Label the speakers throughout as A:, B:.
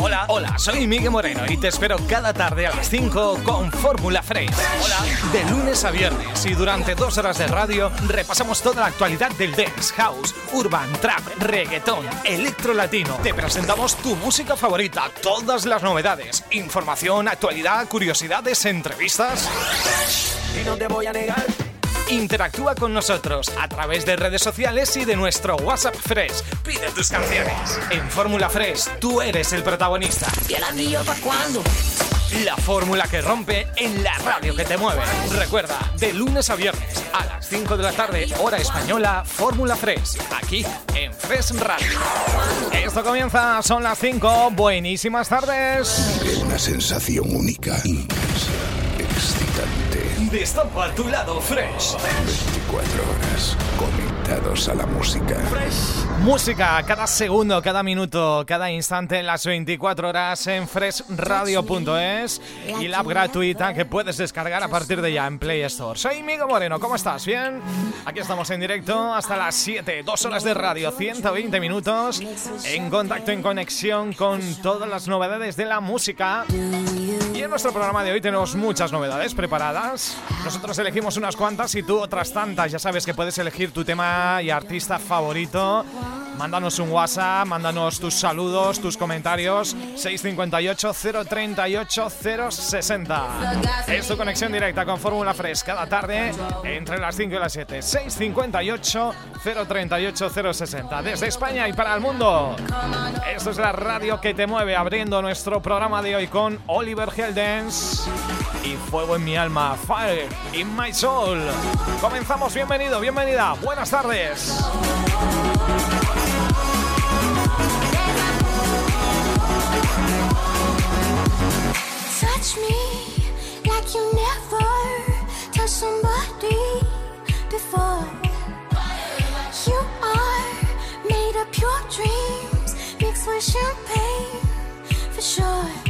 A: Hola, hola, soy Miguel Moreno y te espero cada tarde a las 5 con Fórmula Fresh. Hola, de lunes a viernes y durante dos horas de radio repasamos toda la actualidad del dance, house, urban, trap, reggaetón, electro latino. Te presentamos tu música favorita, todas las novedades, información, actualidad, curiosidades, entrevistas.
B: Y no te voy a negar
A: Interactúa con nosotros a través de redes sociales y de nuestro WhatsApp Fresh. Pide tus canciones. En Fórmula Fresh, tú eres el protagonista.
B: ¿Y el anillo para cuándo?
A: La fórmula que rompe en la radio que te mueve. Recuerda, de lunes a viernes a las 5 de la tarde, hora española, Fórmula Fresh, aquí en Fresh Radio. Esto comienza, son las 5. Buenísimas tardes.
C: Una sensación única, intensa,
A: Destapa tu lado fresh.
C: 24 horas conectados a la música.
A: Música cada segundo, cada minuto, cada instante en las 24 horas en freshradio.es y la app gratuita que puedes descargar a partir de ya en Play Store. Soy Migo Moreno, ¿cómo estás? ¿Bien? Aquí estamos en directo hasta las 7, dos horas de radio, 120 minutos en contacto, en conexión con todas las novedades de la música. Y en nuestro programa de hoy tenemos muchas novedades preparadas. Nosotros elegimos unas cuantas y tú otras tantas. Ya sabes que puedes elegir tu tema y artista favorito. Mándanos un WhatsApp, mándanos tus saludos, tus comentarios. 658 038 060. Es tu conexión directa con Fórmula Fresh cada tarde entre las 5 y las 7. 658 038 060. Desde España y para el mundo. Esto es la radio que te mueve abriendo nuestro programa de hoy con Oliver Heldens y Fuego en mi alma, Fire in my soul. Comenzamos, bienvenido, bienvenida, buenas tardes.
D: Touch me like you never touched somebody before. You are made of pure dreams, mixed with champagne for sure.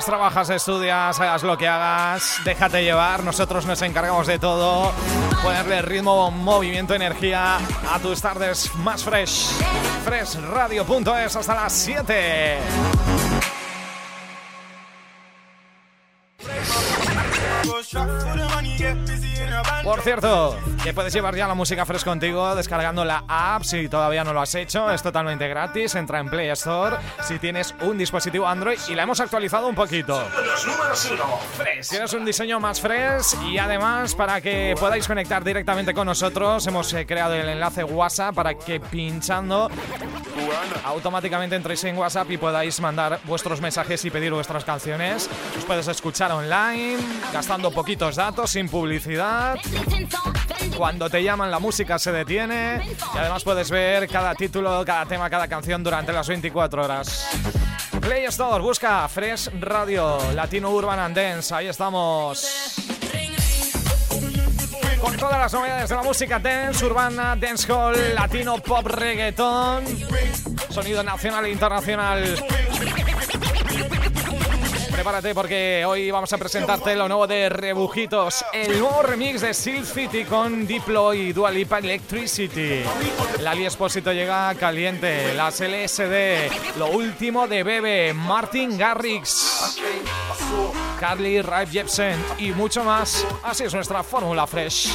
A: Trabajas, estudias, hagas lo que hagas, déjate llevar, nosotros nos encargamos de todo, ponerle ritmo, movimiento, energía a tus tardes más fresh. Freshradio.es hasta las 7. Cierto, que puedes llevar ya la música fresh contigo descargando la app si todavía no lo has hecho. Es totalmente gratis. Entra en Play Store si tienes un dispositivo Android y la hemos actualizado un poquito.
E: Los números uno, Fresh.
A: Tienes un diseño más fresh y además para que podáis conectar directamente con nosotros hemos eh, creado el enlace WhatsApp para que pinchando automáticamente entréis en WhatsApp y podáis mandar vuestros mensajes y pedir vuestras canciones. Os puedes escuchar online, gastando poquitos datos, sin publicidad. Cuando te llaman la música se detiene y además puedes ver cada título, cada tema, cada canción durante las 24 horas. Play Store, busca Fresh Radio, Latino Urban and Dance, ahí estamos. Con todas las novedades de la música dance, urbana, dancehall, latino, pop, reggaeton, sonido nacional e internacional. Prepárate porque hoy vamos a presentarte lo nuevo de Rebujitos, el nuevo remix de Seal City con Diplo y Dua Lipa Electricity. Lali Espósito llega caliente, las LSD, lo último de Bebe, Martin Garrix, Carly Rae Jepsen y mucho más. Así es nuestra fórmula fresh.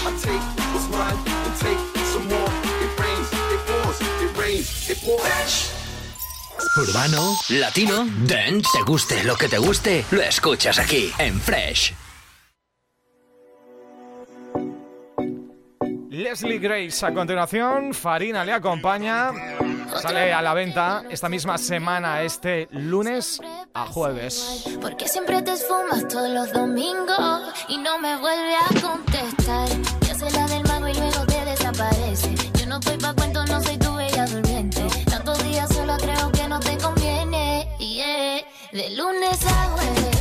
F: Urbano, latino, dance, te guste lo que te guste, lo escuchas aquí en Fresh.
A: Leslie Grace a continuación, Farina le acompaña, sale a la venta esta misma semana, este lunes a jueves.
D: Porque siempre te esfumas todos los domingos y no me vuelve a contestar. Yo soy la del mago y luego te desaparece. Yo no estoy pa' cuento, no soy tu De lunes a jueves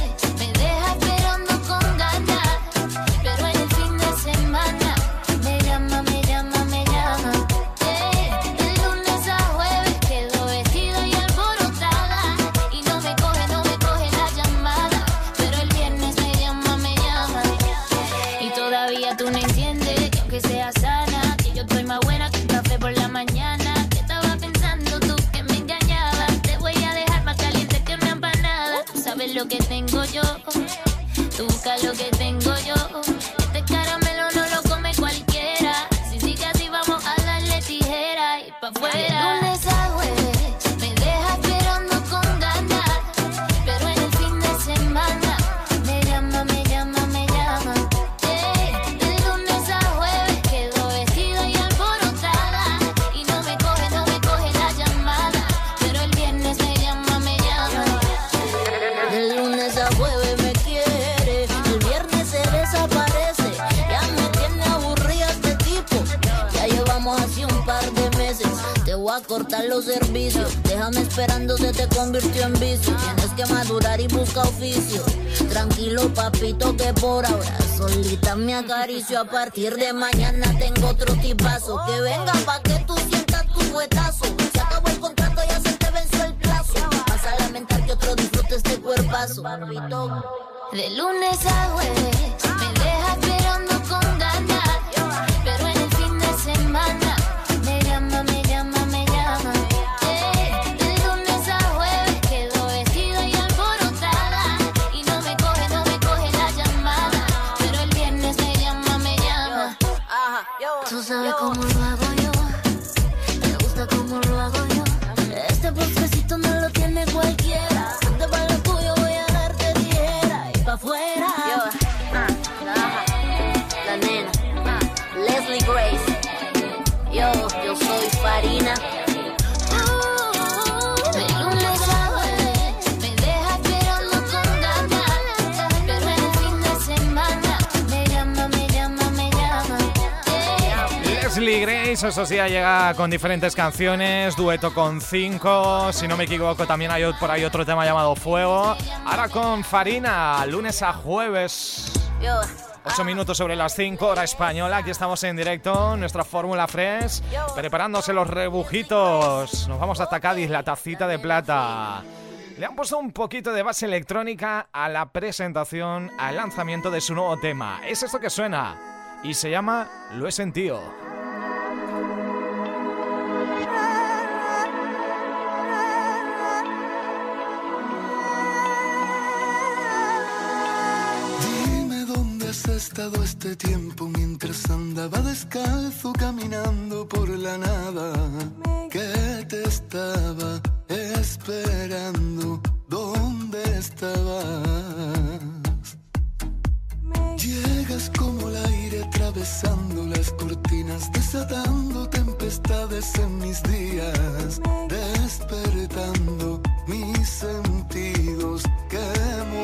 D: Cortar los servicios. Déjame esperando, se te convirtió en vicio. Tienes que madurar y busca oficio. Tranquilo, papito, que por ahora solita me acaricio. A partir de mañana tengo otro tipazo. Que venga pa' que tú sientas tu fuetazo. Se acabó el contrato, ya se te venció el plazo. Vas a lamentar que otro disfrute este cuerpazo. Papito. De lunes a jueves
A: eso sí, llega con diferentes canciones, dueto con cinco, si no me equivoco también hay por ahí otro tema llamado Fuego. Ahora con Farina, lunes a jueves.
D: Yo.
A: 8 minutos sobre las 5, hora española. Aquí estamos en directo, nuestra Fórmula Fresh, preparándose los rebujitos. Nos vamos hasta Cádiz, la tacita de plata. Le han puesto un poquito de base electrónica a la presentación, al lanzamiento de su nuevo tema. Es esto que suena y se llama Lo he sentido.
G: Este tiempo mientras andaba descalzo caminando por la nada. Que te estaba esperando. ¿Dónde estabas? Llegas como el aire atravesando las cortinas, desatando tempestades en mis días, despertando mis sentidos que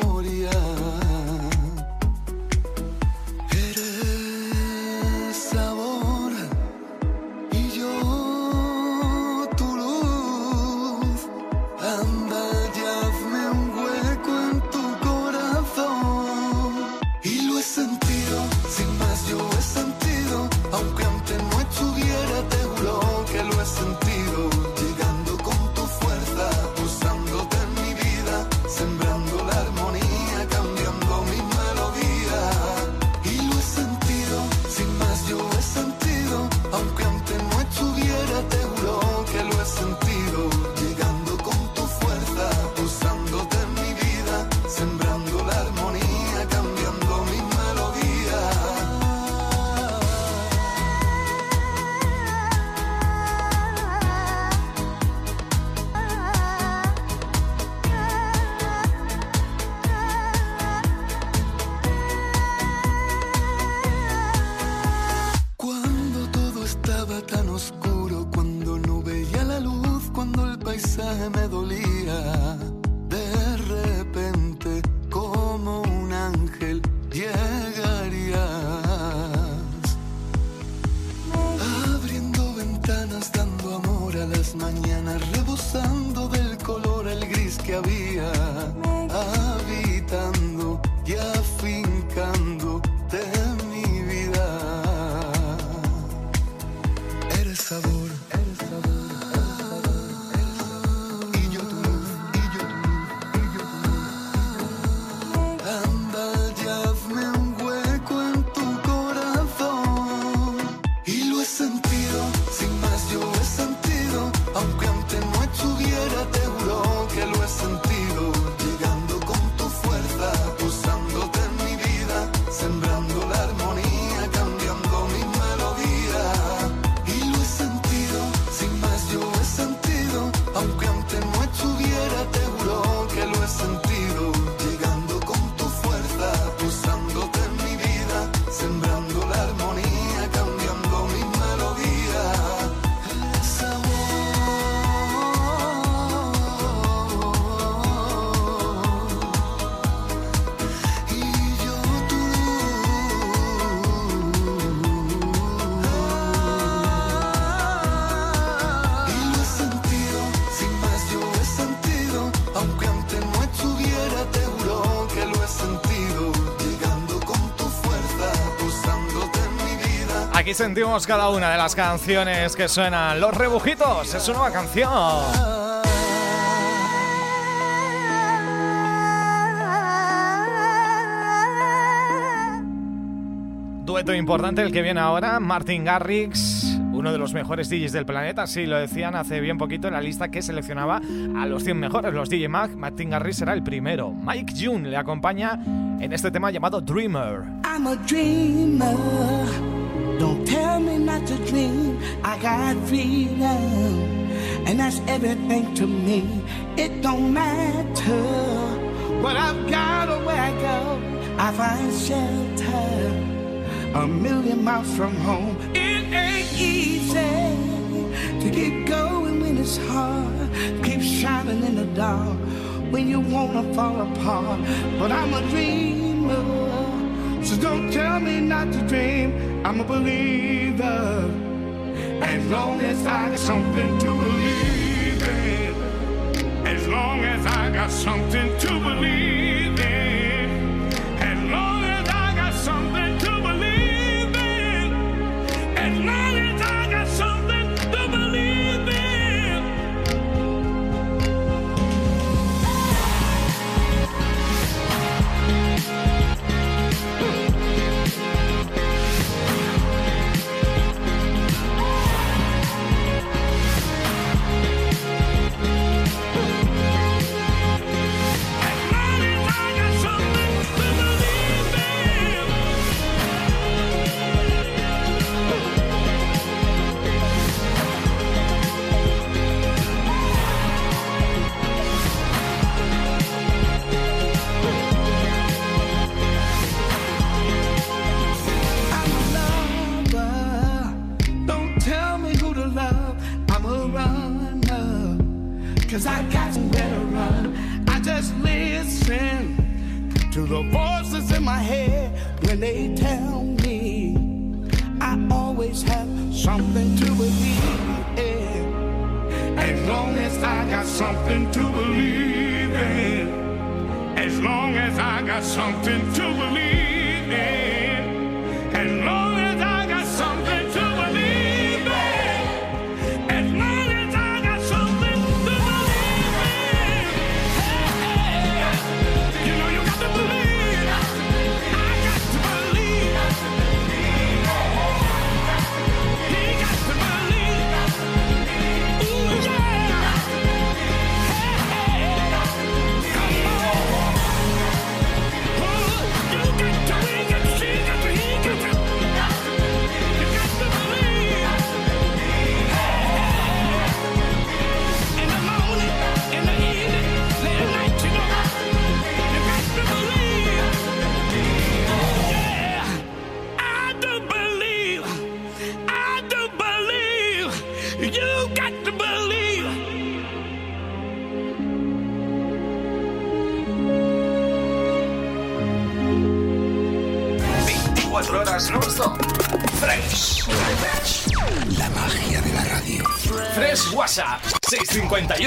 A: Aquí sentimos cada una de las canciones que suenan. Los Rebujitos es su nueva canción. Dueto importante el que viene ahora, Martin Garrix, uno de los mejores DJs del planeta, sí, lo decían hace bien poquito en la lista que seleccionaba a los 100 mejores, los DJ Mag, Martin Garrix será el primero. Mike June le acompaña en este tema llamado Dreamer.
H: I'm a dreamer. Don't tell me not to dream. I got freedom, and that's everything to me. It don't matter what I've got or where I go. I find shelter a million miles from home. It ain't easy to keep going when it's hard. Keep shining in the dark when you wanna fall apart. But I'm a dreamer. So don't tell me not to dream. I'm a believer. As long as I got something to believe in. As long as I got something to believe Cause I got somewhere to run. I just listen to the voices in my head when they tell me I always have something to believe in. As long as I got something to believe in. As long as I got something to believe in.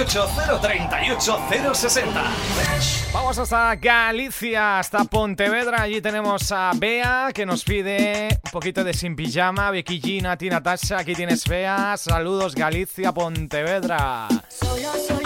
A: 628-038-060.
D: Vamos hasta Galicia, hasta Pontevedra. Allí tenemos a Bea que nos pide un poquito de sin pijama. Becky G, Tina Tasha, aquí tienes Bea. Saludos, Galicia, Pontevedra.
I: Solo,
D: solo.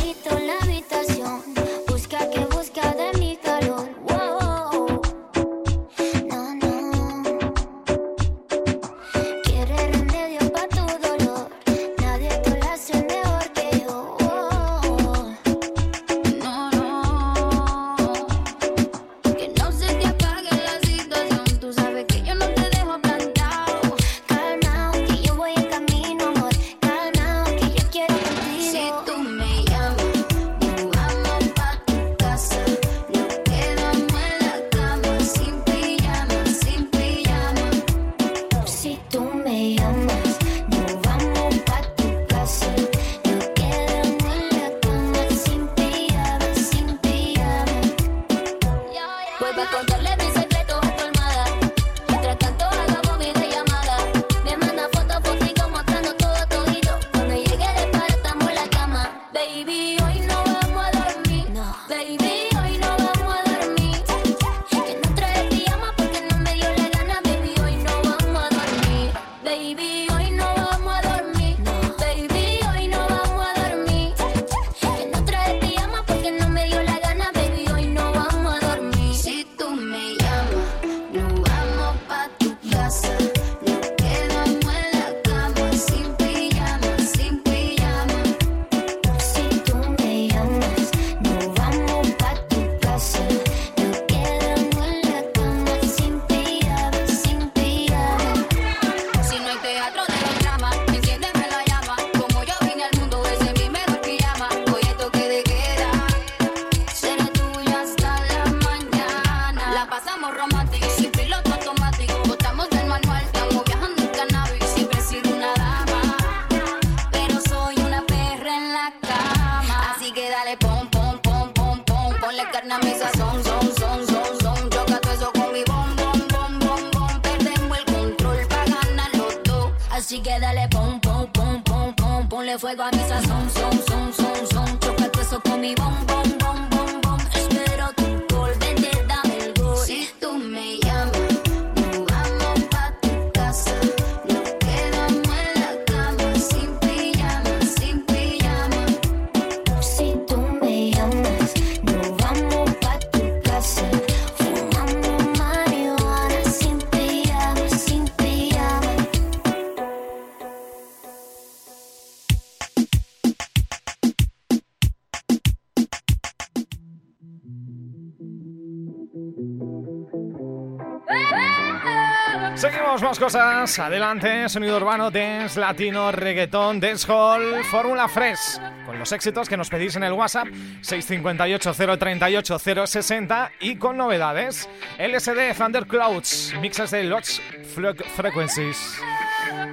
D: Adelante, sonido urbano, dance, latino, reggaetón, dancehall, fórmula fresh. Con los éxitos que nos pedís en el WhatsApp 658-038-060 y con novedades. LSD Thunderclouds, mixes de Lodge Fre Frequencies.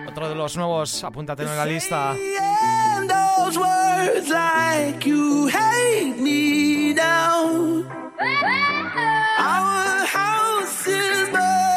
D: Otro de los nuevos, apúntate en la lista.
H: Our house is.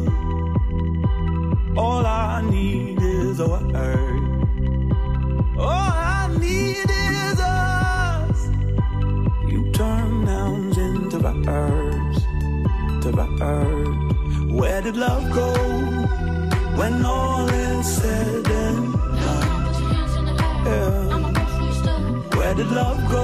H: did love go when all is said and done? Yeah. Where did love go?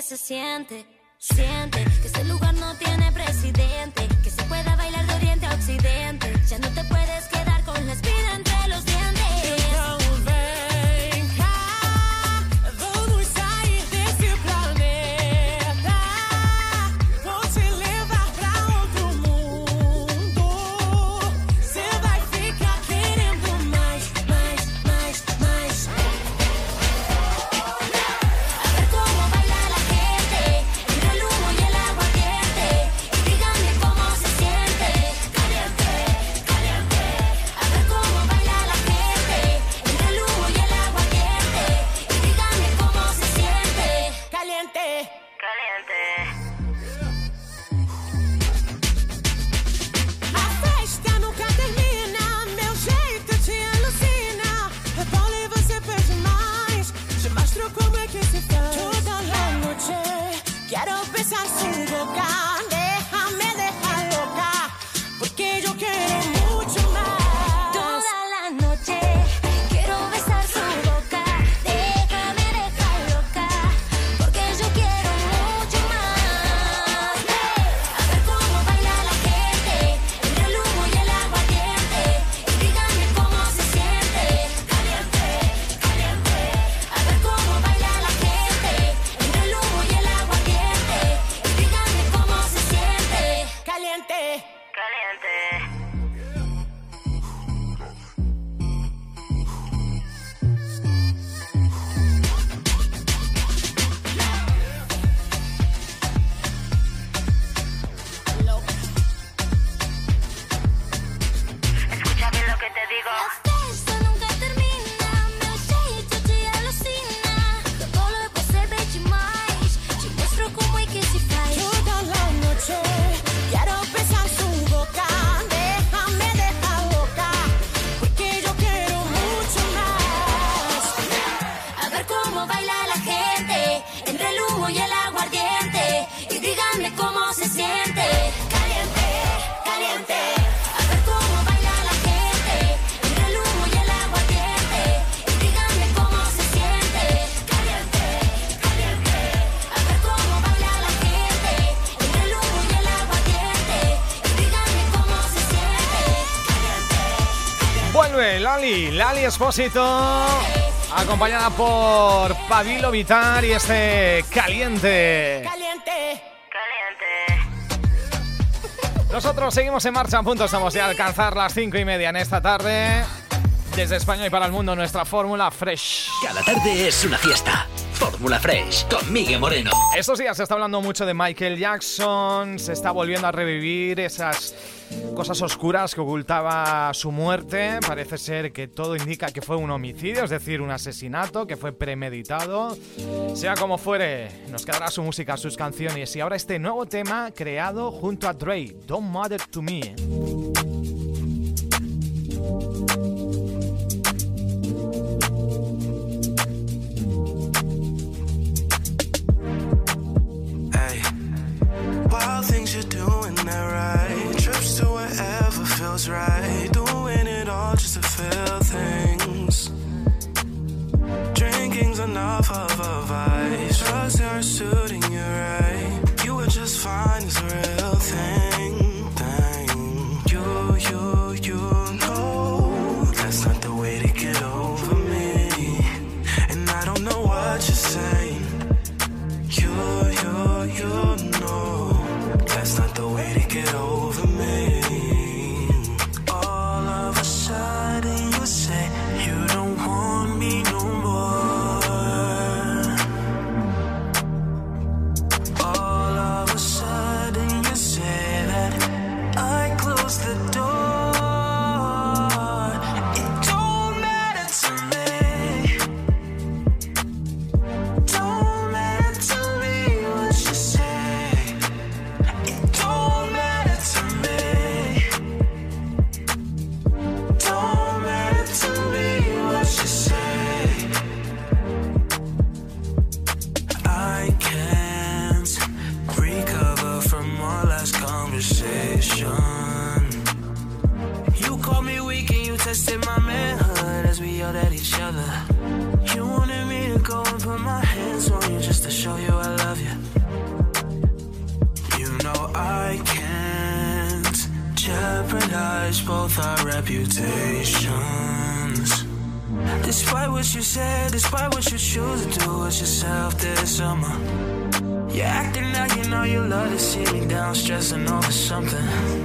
I: Lali, Lali Espósito, acompañada por Pabilo Vitar y este Caliente.
B: Caliente,
I: caliente. Nosotros seguimos en marcha, a punto estamos de alcanzar las cinco y media en esta tarde. Desde España y para el mundo, nuestra fórmula Fresh.
F: Cada tarde es una fiesta. Fórmula Fresh con Miguel Moreno.
I: Estos días se está hablando mucho de Michael Jackson, se está volviendo a revivir esas cosas oscuras que ocultaba su muerte. Parece ser que todo indica que fue un homicidio, es decir, un asesinato, que fue premeditado. Sea como fuere, nos quedará su música, sus canciones y ahora este nuevo tema creado junto a Dre, Don't Matter to Me.
J: Things you're doing that right. Trips to wherever feels right. Doing it all just to feel things. Drinking's enough of a vice. Drugs aren't suiting you right. You were just fine as a real. Thing. yelled at each other. You wanted me to go and put my hands on you just to show you I love you. You know I can't jeopardize both our reputations. Despite what you said, despite what you choose to do with yourself this summer. You're acting like you know you love to see me down, stressing over something.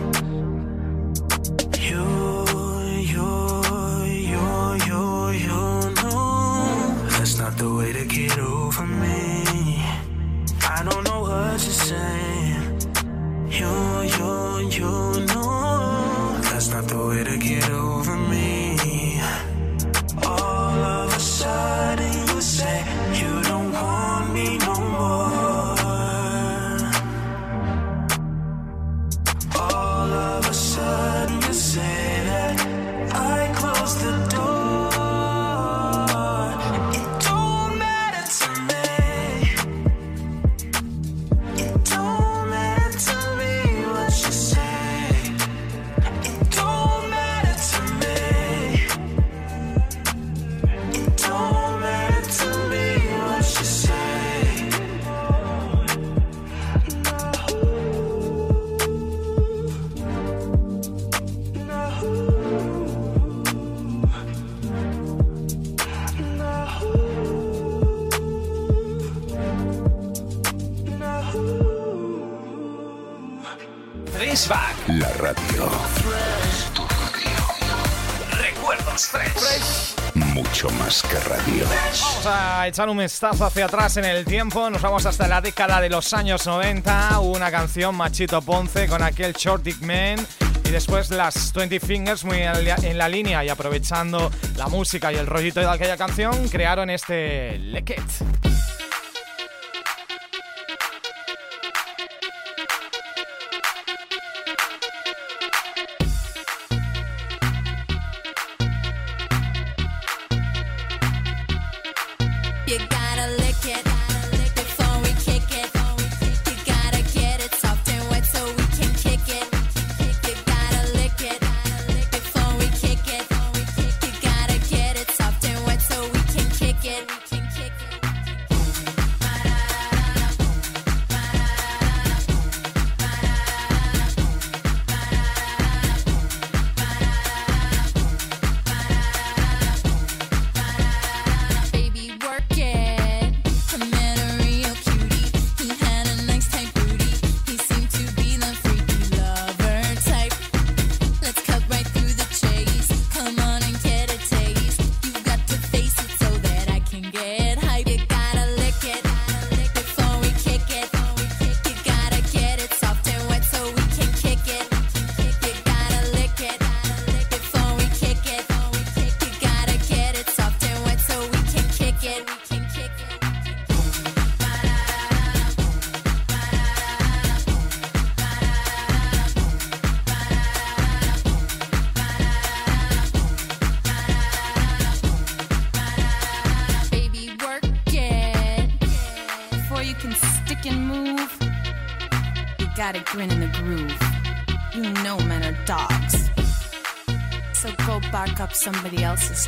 A: echar un vistazo hacia atrás en el tiempo, nos vamos hasta la década de los años 90, una canción Machito Ponce con aquel Short Dick Man. Y después las 20 Fingers muy en la línea y aprovechando la música y el rollito de aquella canción crearon este Leket.
K: somebody else's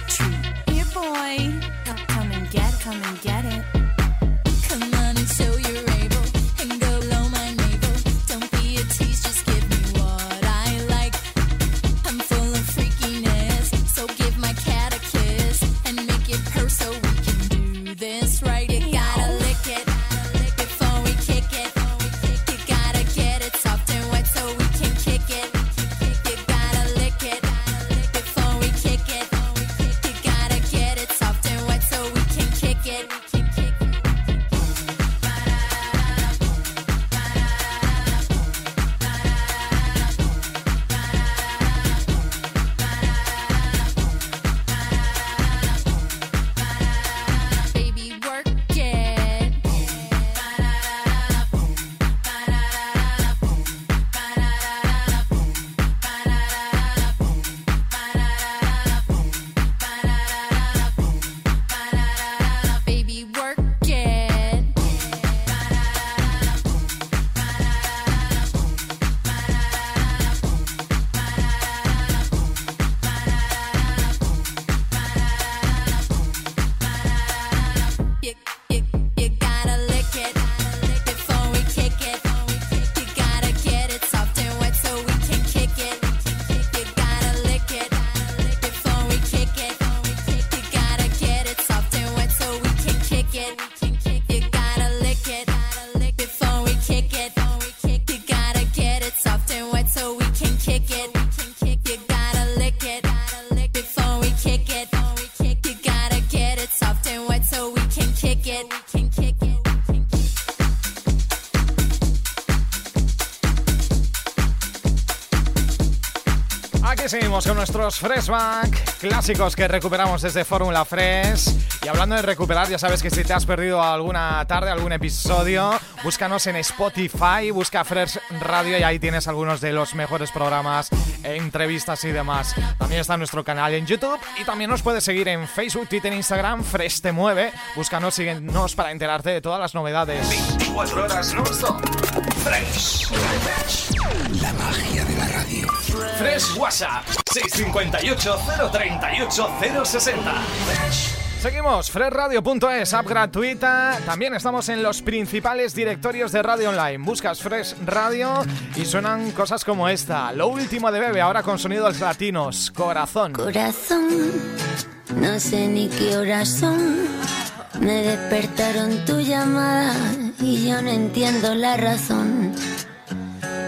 A: seguimos con nuestros Freshback clásicos que recuperamos desde Fórmula Fresh. Y hablando de recuperar, ya sabes que si te has perdido alguna tarde, algún episodio, búscanos en Spotify, busca Fresh Radio y ahí tienes algunos de los mejores programas, entrevistas y demás. También está nuestro canal en YouTube y también nos puedes seguir en Facebook, Twitter, Instagram, Fresh te mueve. Búscanos, síguenos para enterarte de todas las novedades.
E: 24 horas no Fresh.
C: La magia de.
E: Fresh WhatsApp 658 038 060.
A: Seguimos, freshradio.es, app gratuita. También estamos en los principales directorios de radio online. Buscas Fresh Radio y suenan cosas como esta. Lo último de Bebe, ahora con sonidos latinos. Corazón.
L: Corazón, no sé ni qué horas son. Me despertaron tu llamada y yo no entiendo la razón.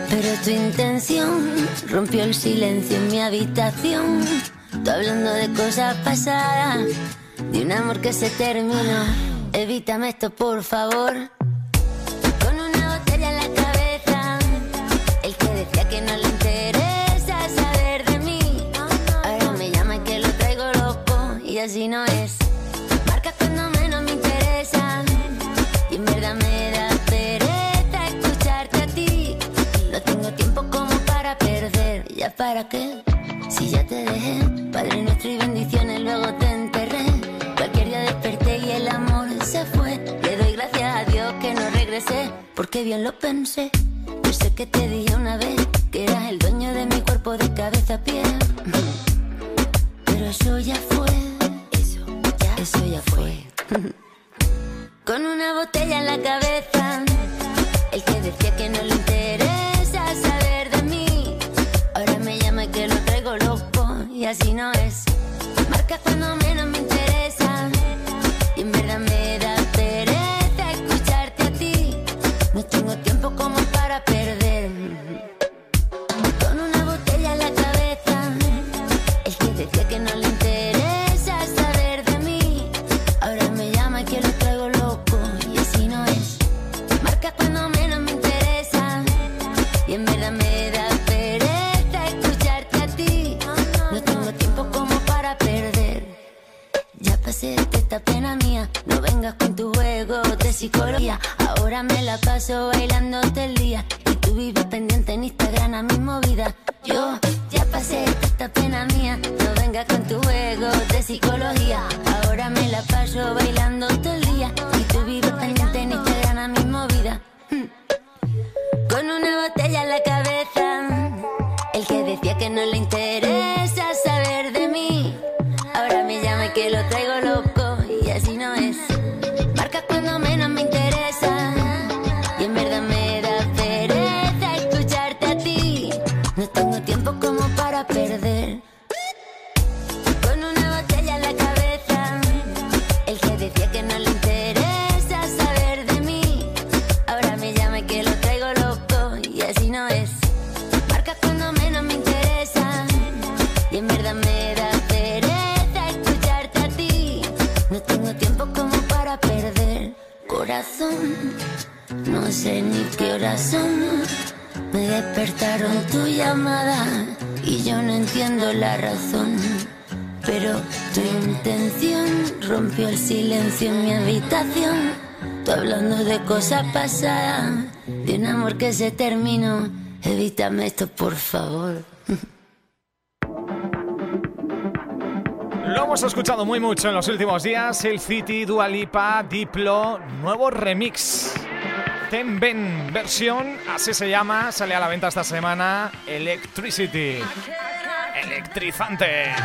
L: Pero tu intención rompió el silencio en mi habitación. Tú hablando de cosas pasadas, de un amor que se terminó. Evítame esto, por favor. Con una botella en la cabeza, el que decía que no le interesa saber de mí. Ahora me llama y que lo traigo loco, y así no es. ¿Ya para qué? Si ya te dejé, Padre nuestro y bendiciones, luego te enterré. Cualquier día desperté y el amor se fue. Le doy gracias a Dios que no regresé, porque bien lo pensé. Yo sé que te dije una vez que eras el dueño de mi cuerpo de cabeza a pie. Pero eso ya fue. Eso ya, eso ya fue. Con una botella en la cabeza, el que decía que no le interesa así no es. Marca cuando menos me Ahora me la paso bailando todo el día. Hablando de un amor que se terminó. Evítame esto, por favor.
A: Lo hemos escuchado muy mucho en los últimos días. El City, Dualipa, Diplo, nuevo remix. Tenben versión, así se llama, sale a la venta esta semana. Electricity. Electrizante.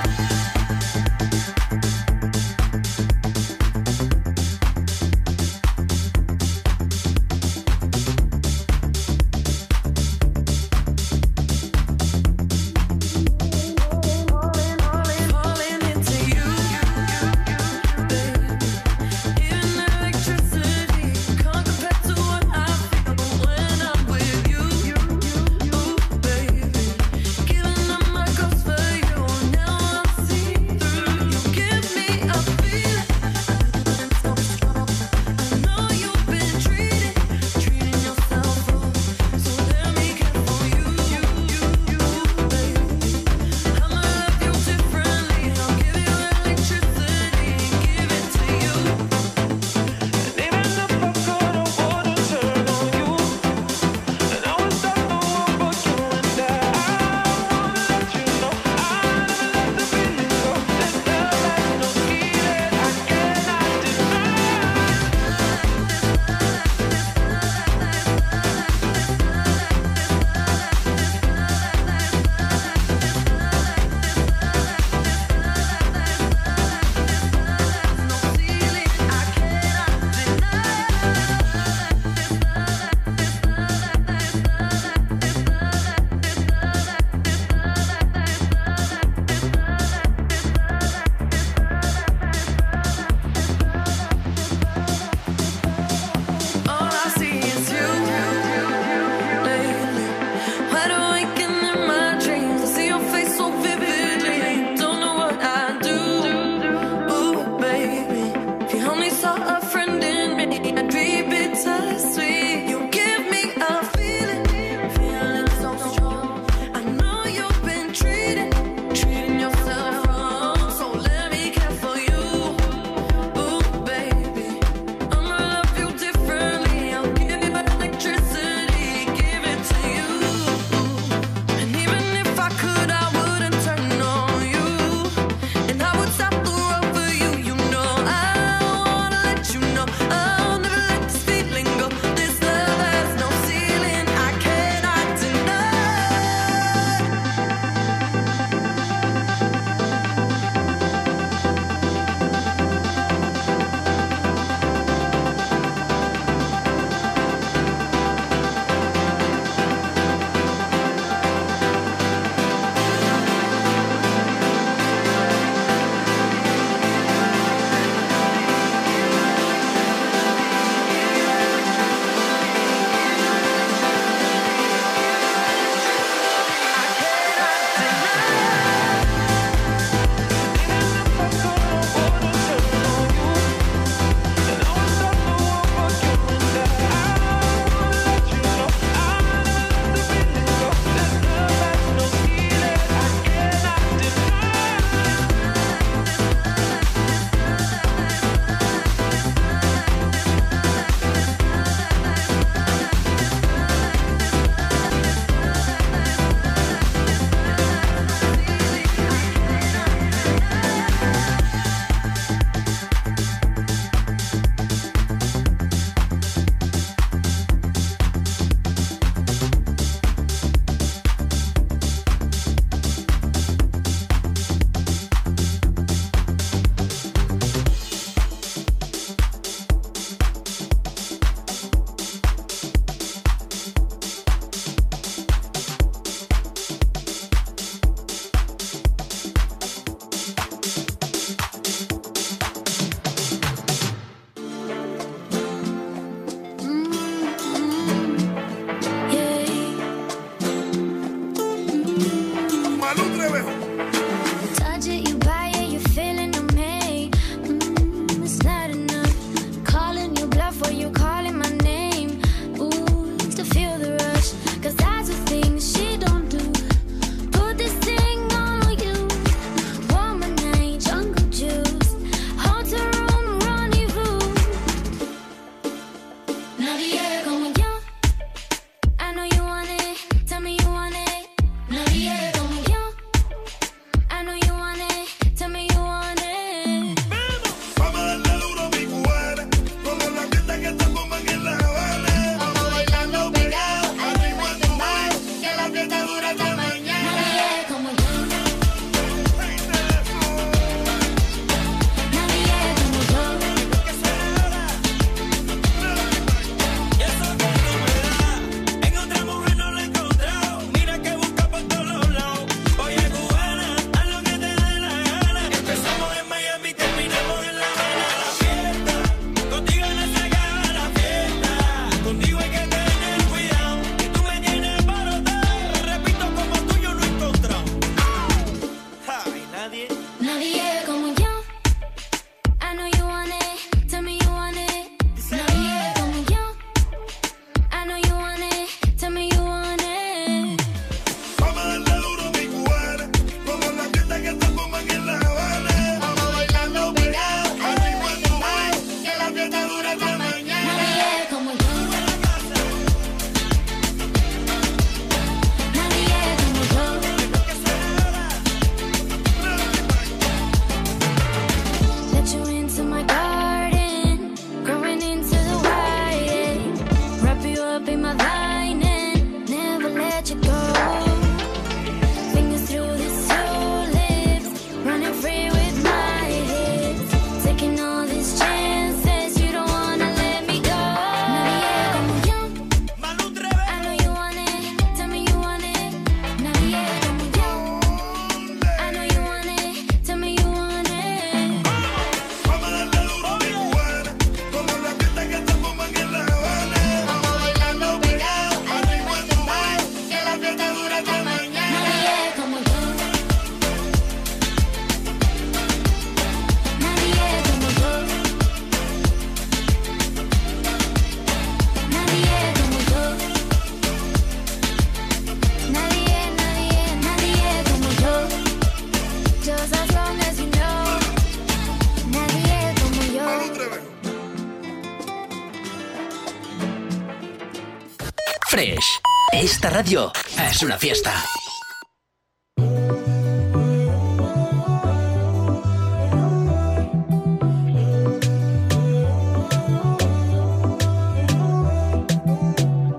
F: radio es una fiesta.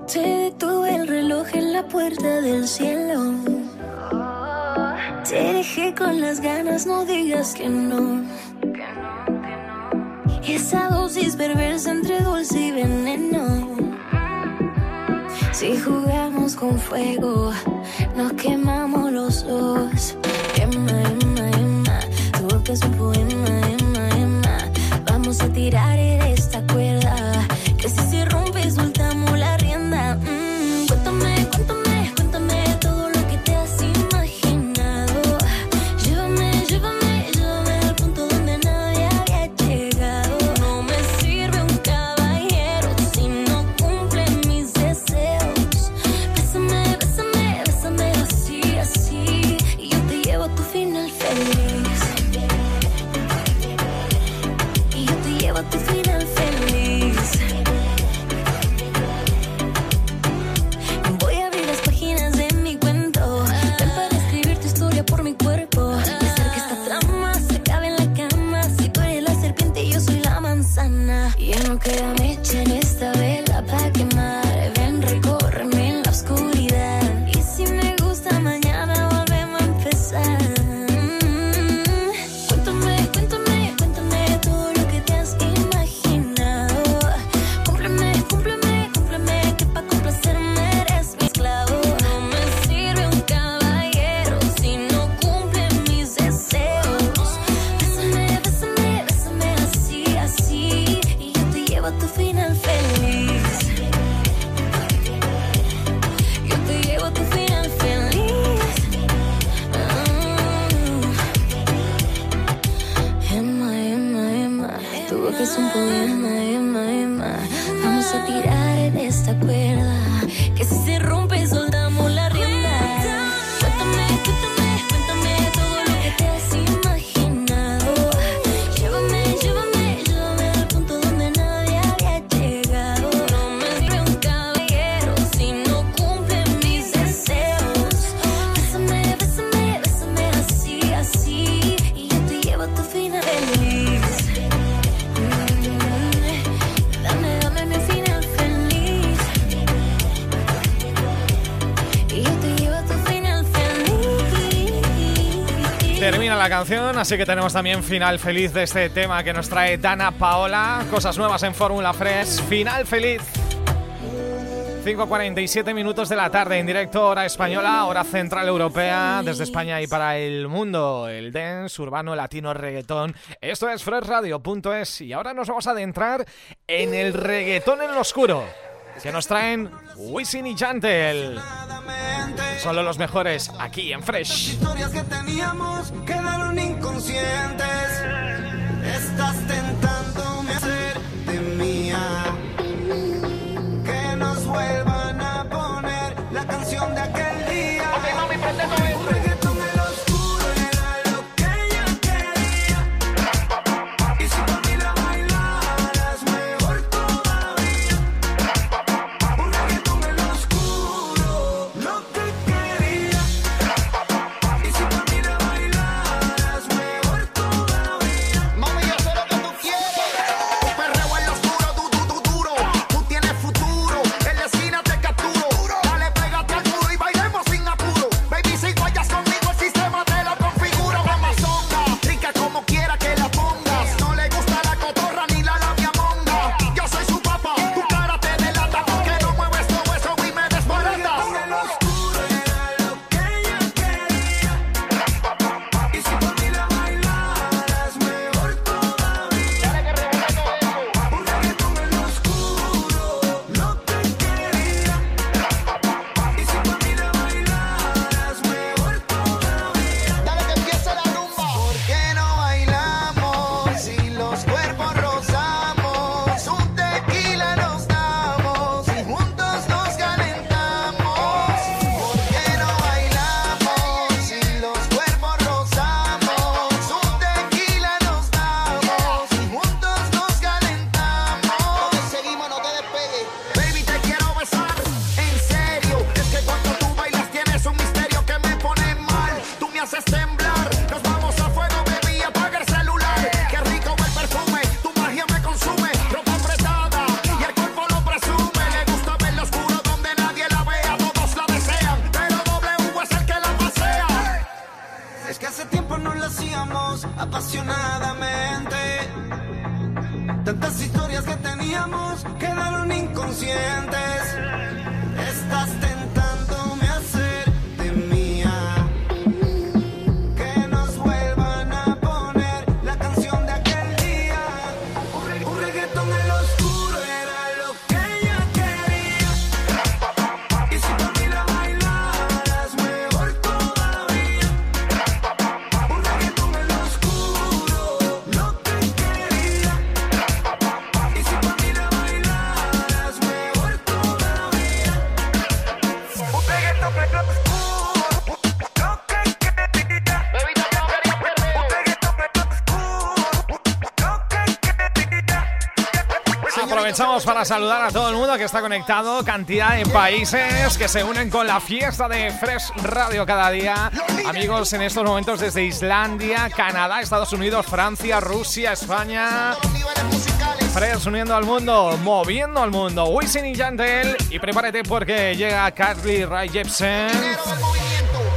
L: Se detuvo el reloj en la puerta del cielo. Te dejé con las ganas, no digas que no. Que no, que Esa dosis perversa entre dulce y veneno si jugamos con fuego, nos quemamos los dos. Emma, Emma, Emma, tu boca es un poema, Emma, Emma. Vamos a tirar y así que
A: tenemos también final feliz de este tema que nos trae Dana Paola. Cosas nuevas en Fórmula Fresh, final feliz. 5.47 minutos de la tarde en directo, hora española, hora central europea, desde España y para el mundo, el dance, urbano, latino, reggaetón. Esto es freshradio.es y ahora nos vamos a adentrar en el reggaetón en lo oscuro, que nos traen Wisin y Chantel. Solo los mejores aquí en Fresh.
M: Las historias que teníamos quedaron inconscientes. Estás tentando apasionadamente. Tantas historias que teníamos quedaron inconscientes.
A: Estas saludar a todo el mundo que está conectado, cantidad de países que se unen con la fiesta de Fresh Radio cada día. Amigos en estos momentos desde Islandia, Canadá, Estados Unidos, Francia, Rusia, España. Fresh uniendo al mundo, moviendo al mundo. Wisin y Yandel. Y prepárate porque llega Carly Rae Jepsen.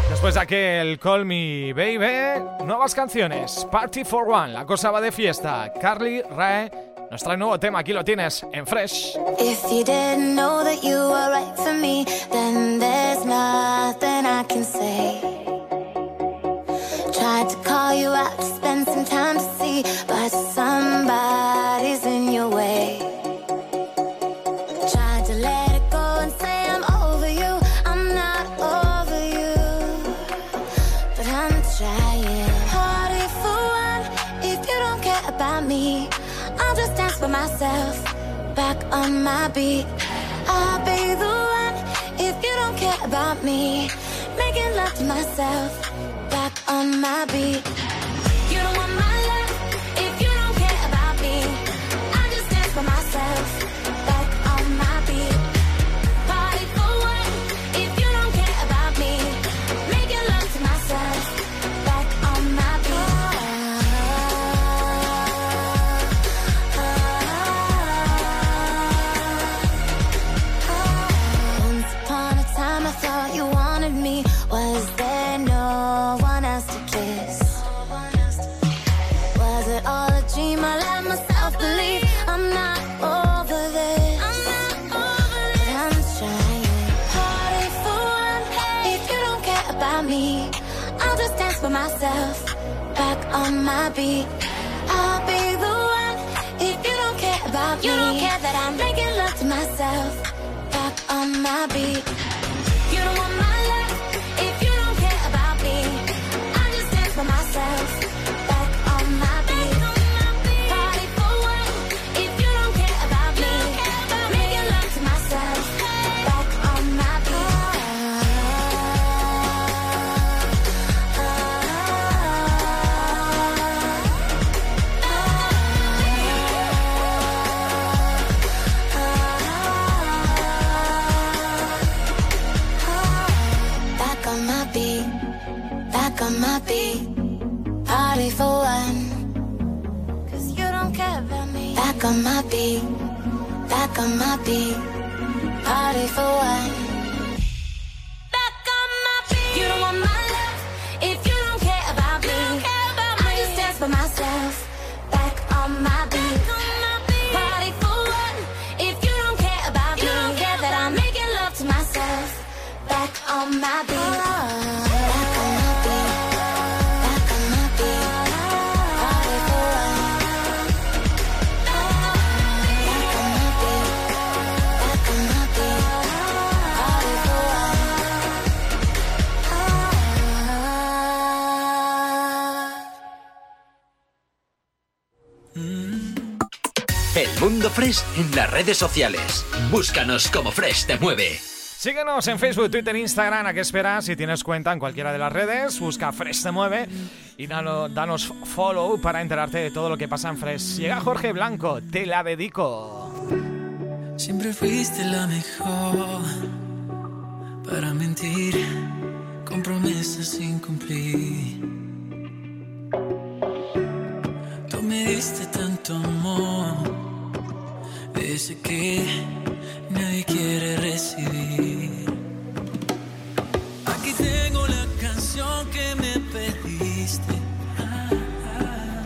A: Después de aquel Call Me Baby, nuevas canciones. Party for One, la cosa va de fiesta. Carly Rae trae nuevo tema, aquí lo tienes en Fresh.
I: If you didn't know that you were right for me, then there's nothing I can say. Tried to call you out to spend some time to see, but somebody's in your way. On my beat. I'll be the one if you don't care about me, making love to myself, back on my beat. Myself. Back on my beat. I'll be the one. If you don't care about me, you don't care that I'm making love to myself. Back on my beat. On my beat. Party for one.
F: Redes sociales. Búscanos como Fresh te mueve.
A: Síguenos en Facebook, Twitter, Instagram. ¿A qué esperas? Si tienes cuenta en cualquiera de las redes, busca Fresh te mueve y dano- danos follow para enterarte de todo lo que pasa en Fresh. Llega Jorge Blanco, te la dedico.
J: Siempre fuiste la mejor para mentir, con promesas sin cumplir. Tú me diste tanto amor, ese que nadie quiere recibir. Aquí tengo la canción que me pediste.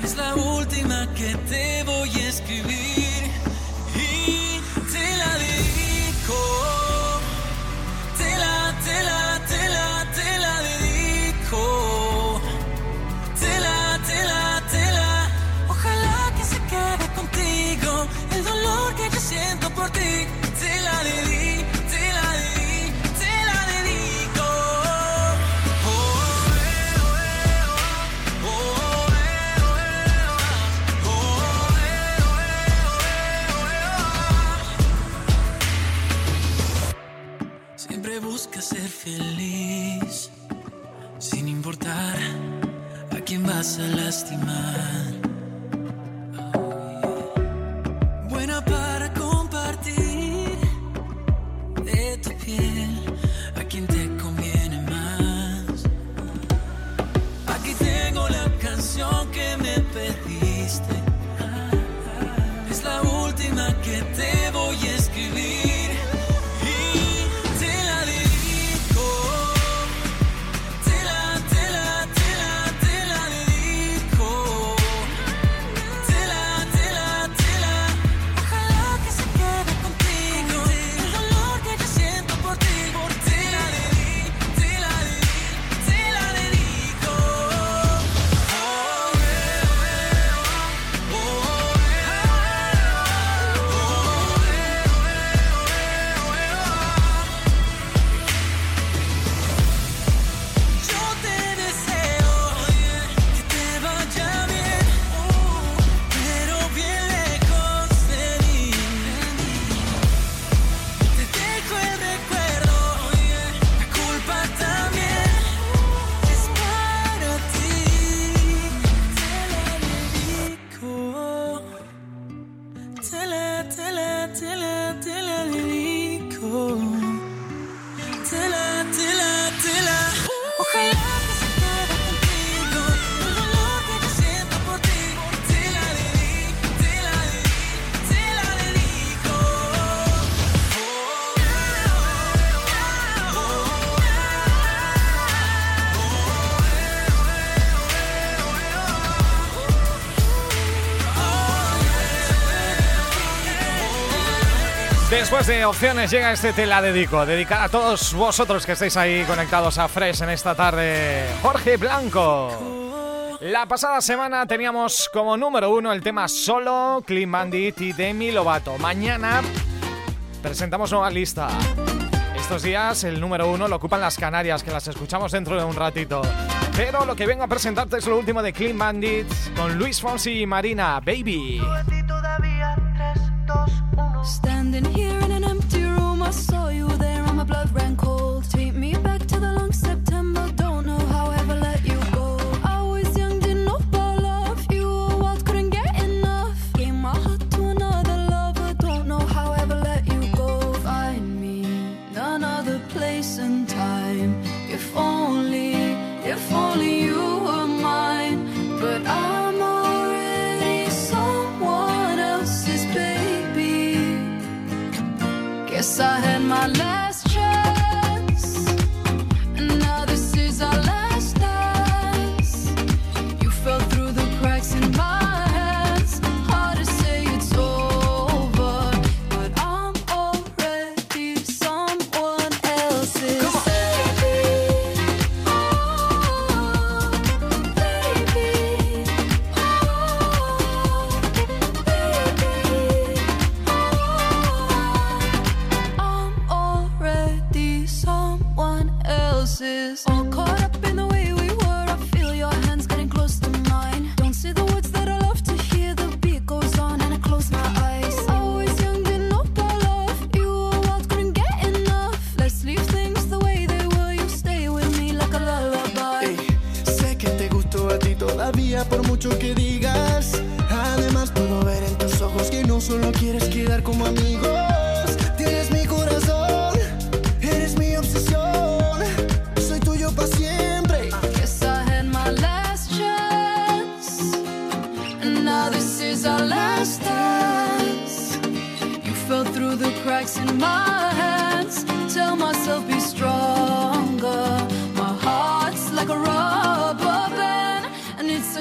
J: Es la última que te voy a escribir. Ειστεμάρια.
N: Después de opciones llega este Te la dedico, dedicada a todos vosotros que estáis ahí conectados a Fresh en esta tarde. Jorge Blanco. La pasada semana teníamos como número uno el tema solo, Clean Bandit y Demi Lovato. Mañana presentamos nueva lista. Estos días el número uno lo ocupan las Canarias, que las escuchamos dentro de un ratito. Pero lo que vengo a presentarte es lo último de Clean Bandit con Luis Fonsi y Marina, Baby.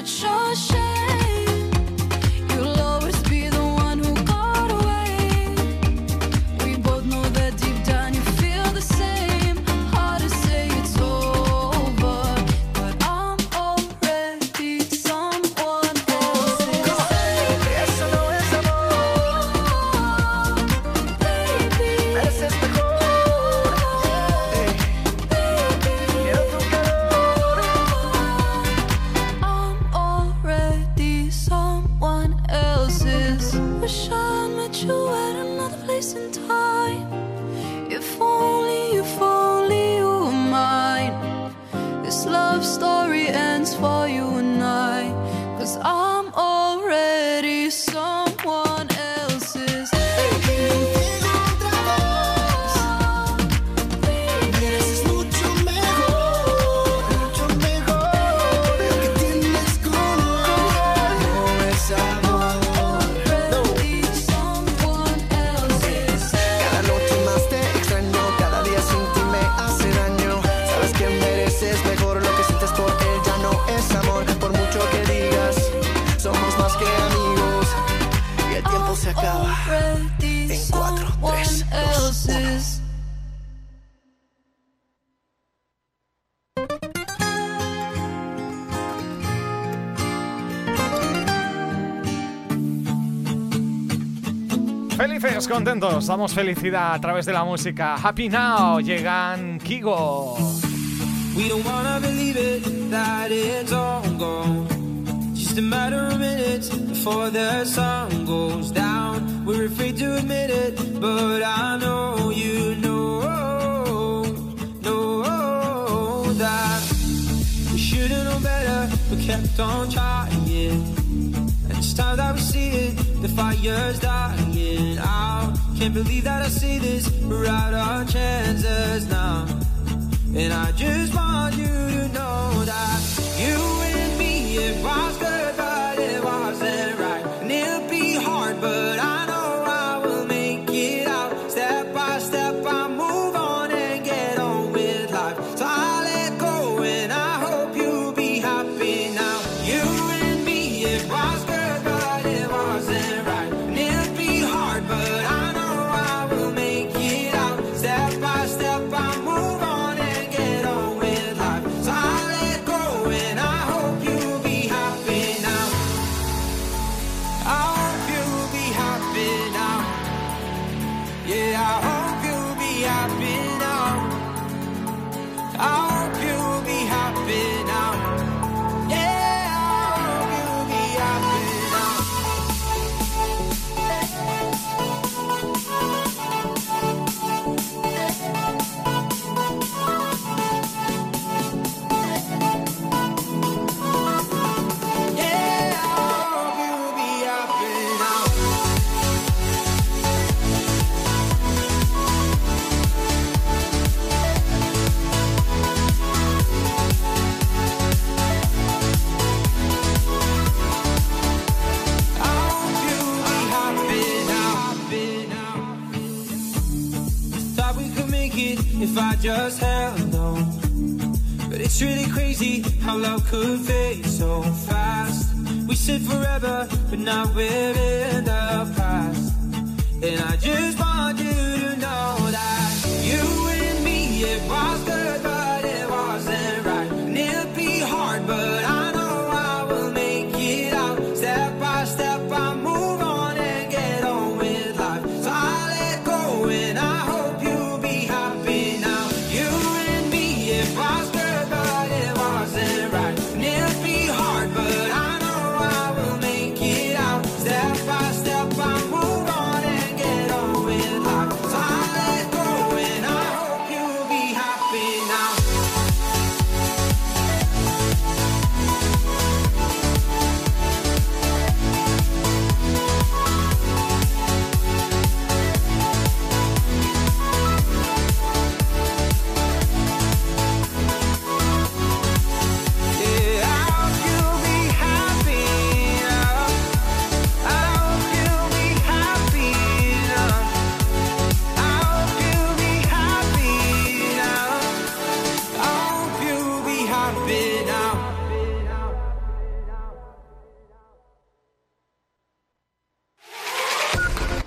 O: 说
A: 什 contentos, damos felicidad a través de la música. Happy Now, llegan Kigo.
P: We don't wanna believe it, that it's all gone. Just a matter of minutes before the sun goes down. We're afraid to admit it, but I know you know, know that we should've known better, but kept on trying. And it's time that we see it, the fire's dying. Can't believe that I see this, we're out our chances now. And I just want you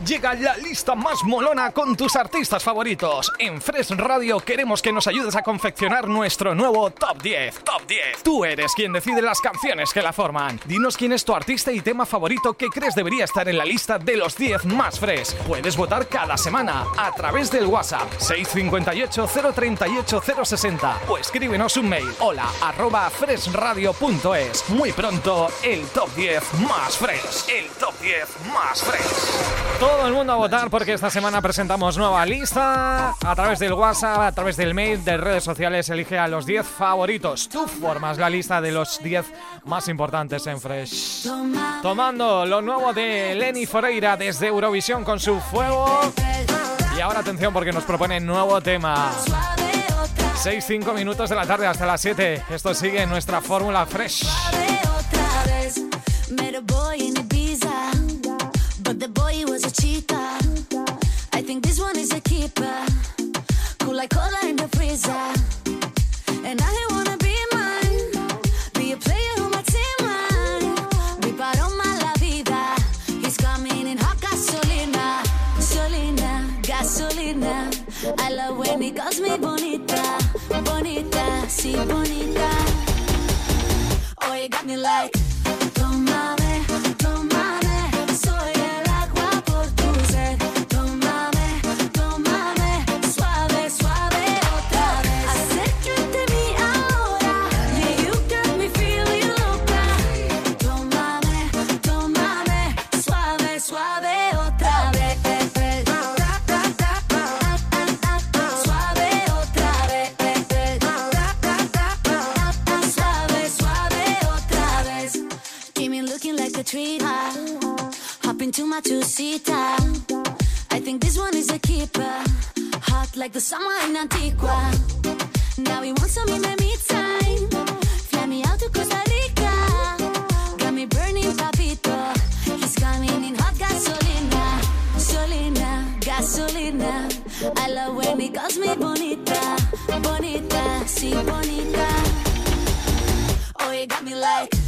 A: Llega la lista más molona con tus artistas favoritos. En Fresh Radio queremos que nos ayudes a confeccionar nuestro nuevo Top 10. Top 10. Tú eres quien decide las canciones que la forman. Dinos quién es tu artista y tema favorito que crees debería estar en la lista de los 10 más fresh. Puedes votar cada semana a través del WhatsApp 658 038 060 o escríbenos un mail hola arroba freshradio.es. Muy pronto el Top 10 más fresh. El Top 10 más fresh. Todo el mundo a votar porque esta semana presentamos nueva lista. A través del WhatsApp, a través del mail, de redes sociales, elige a los 10 favoritos. Tú formas la lista de los 10 más importantes en Fresh. Tomando lo nuevo de Lenny Foreira desde Eurovisión con su fuego. Y ahora atención porque nos propone nuevo tema. 6-5 minutos de la tarde hasta las 7. Esto sigue nuestra fórmula Fresh.
I: I think this one is a keeper. Cool like cola in the freezer. And I wanna be mine. Be a player on my team line. Riparoma la vida. He's coming in hot gasolina. Solina, gasolina. I love when he calls me bonita. Bonita, sí, bonita. Oh, you got me like my two-seater. I think this one is a keeper. Hot like the summer in Antigua. Now he wants some in my me time. Fly me out to Costa Rica. Got me burning papito. He's coming in hot gasolina. Solina, gasolina. I love when he calls me bonita. Bonita, si bonita. Oh, you got me like.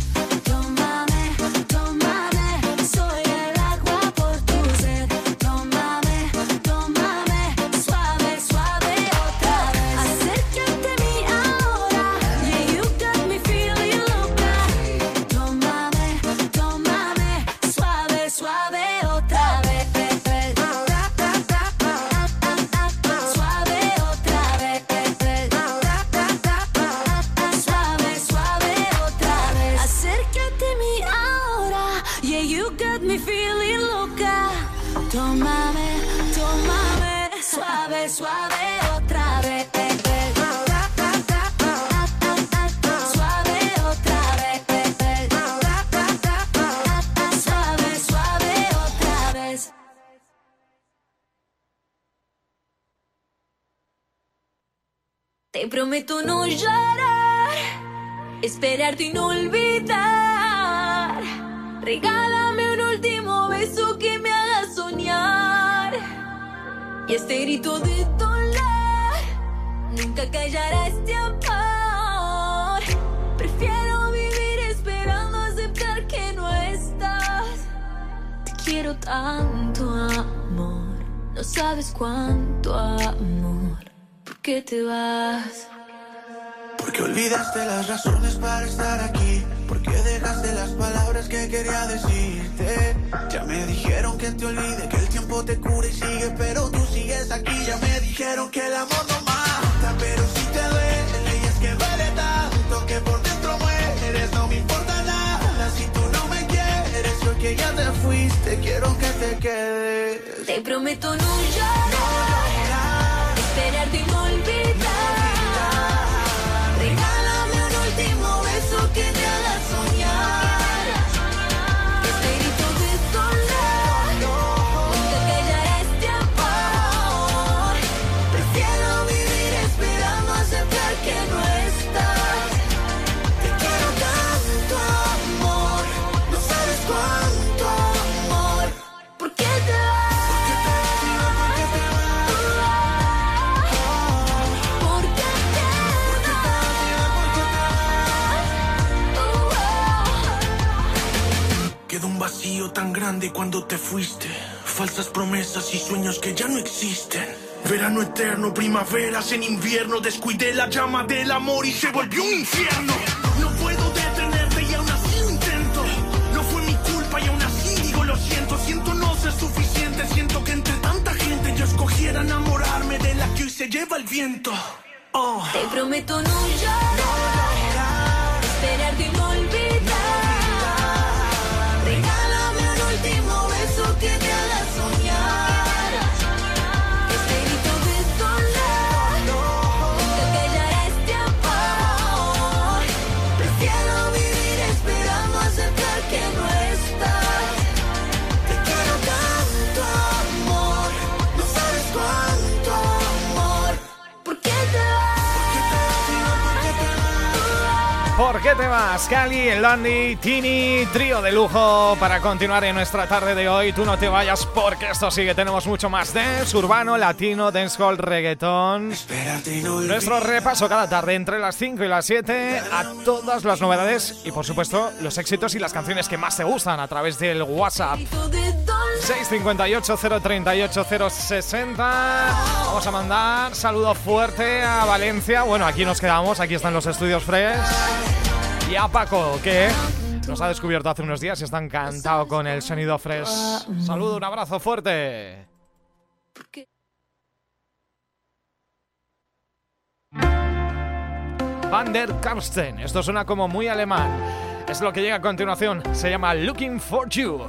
I: Y de dolor nunca callará este amor. Prefiero vivir esperando aceptar que no estás. Te quiero tanto, amor. No sabes cuánto amor. ¿Por qué te vas?
J: Porque olvidaste las razones para estar aquí. Porque dejaste las palabras que quería decirte. Ya me dijeron que te olvide, que el tiempo te cura y sigue, pero tú sigues aquí. Ya me dijeron que el amor no mata, pero si te duele y es que vale tanto que por dentro mueres. No me importa nada si tú no me quieres. Yo que ya te fuiste, quiero que te quedes.
I: Te prometo no llorar,
J: Quedó un vacío tan grande cuando te fuiste. Falsas promesas y sueños que ya no existen. Verano eterno, primaveras en invierno. Descuidé la llama del amor y se volvió un infierno. No puedo detenerte y aún así lo intento. No fue mi culpa y aún así digo lo siento. Siento no ser suficiente. Siento que entre tanta gente yo escogiera enamorarme de la que hoy se lleva el viento. Oh.
I: Te prometo no llorar, esperarte y no ¿Por qué te vas?
A: Cali, Landy, Tini, trío de lujo para continuar en nuestra tarde de hoy. Tú no te vayas porque esto sigue. Tenemos mucho más dance, urbano, latino, dancehall, reggaetón. Nuestro repaso cada tarde entre las 5 y las 7 a todas las novedades y por supuesto los éxitos y las canciones que más te gustan a través del WhatsApp. 658 038 060 Vamos a mandar saludo fuerte a Valencia. Bueno, aquí nos quedamos, aquí están los estudios Fresh. Y a Paco, que nos ha descubierto hace unos días y está encantado con el sonido Fresh. Saludo, un abrazo fuerte. Van der Karsten, esto suena como muy alemán. Es lo que llega a continuación, se llama Looking for You.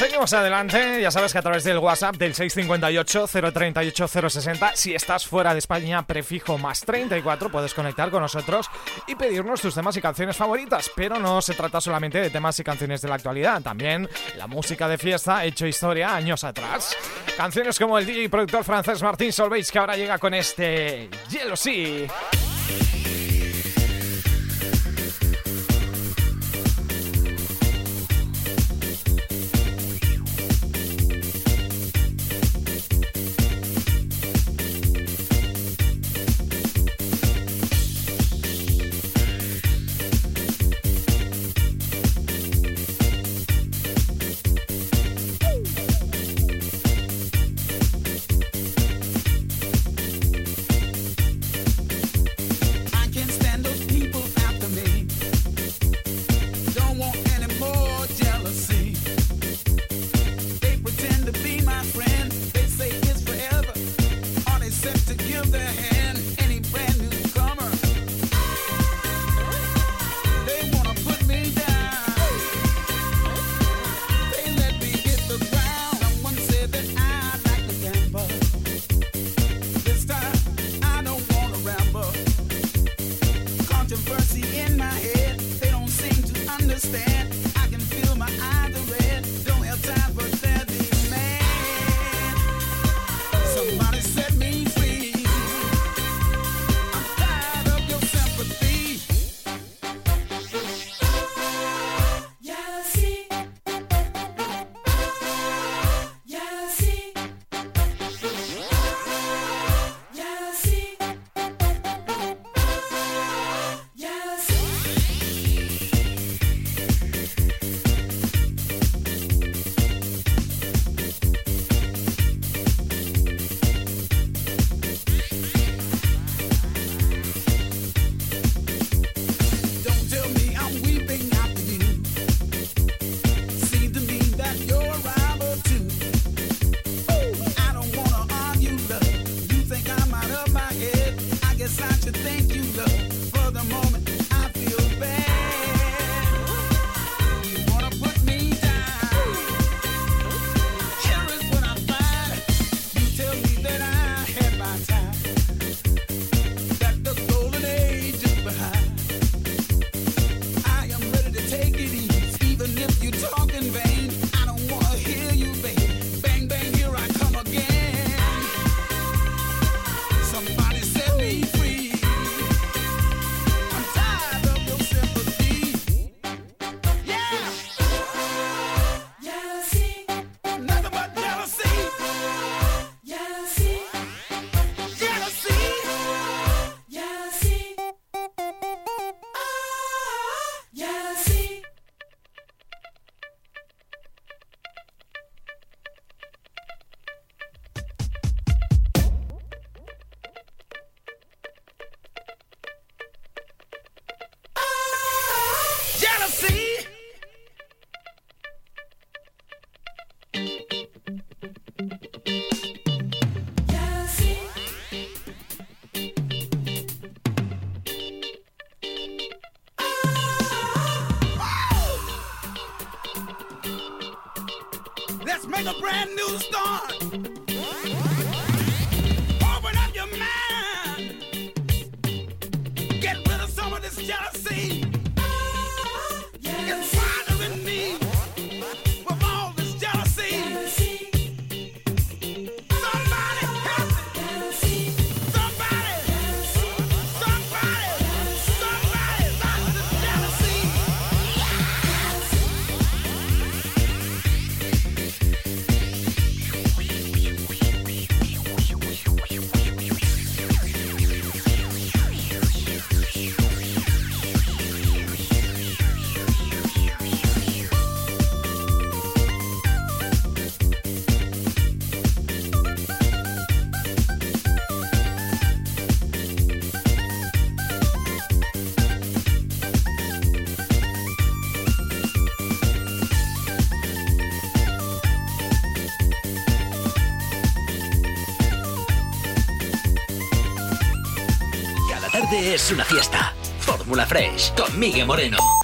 A: Seguimos adelante, ya sabes que a través del WhatsApp del 658-038-060, si estás fuera de España, prefijo más 34, puedes conectar con nosotros y pedirnos tus temas y canciones favoritas. Pero no se trata solamente de temas y canciones de la actualidad, también la música de fiesta, hecho historia años atrás. Canciones como el DJ y productor francés Martín Solveig, que ahora llega con este
H: Yellow
F: Sea. Es una fiesta. Fórmula Fresh con Miguel Moreno.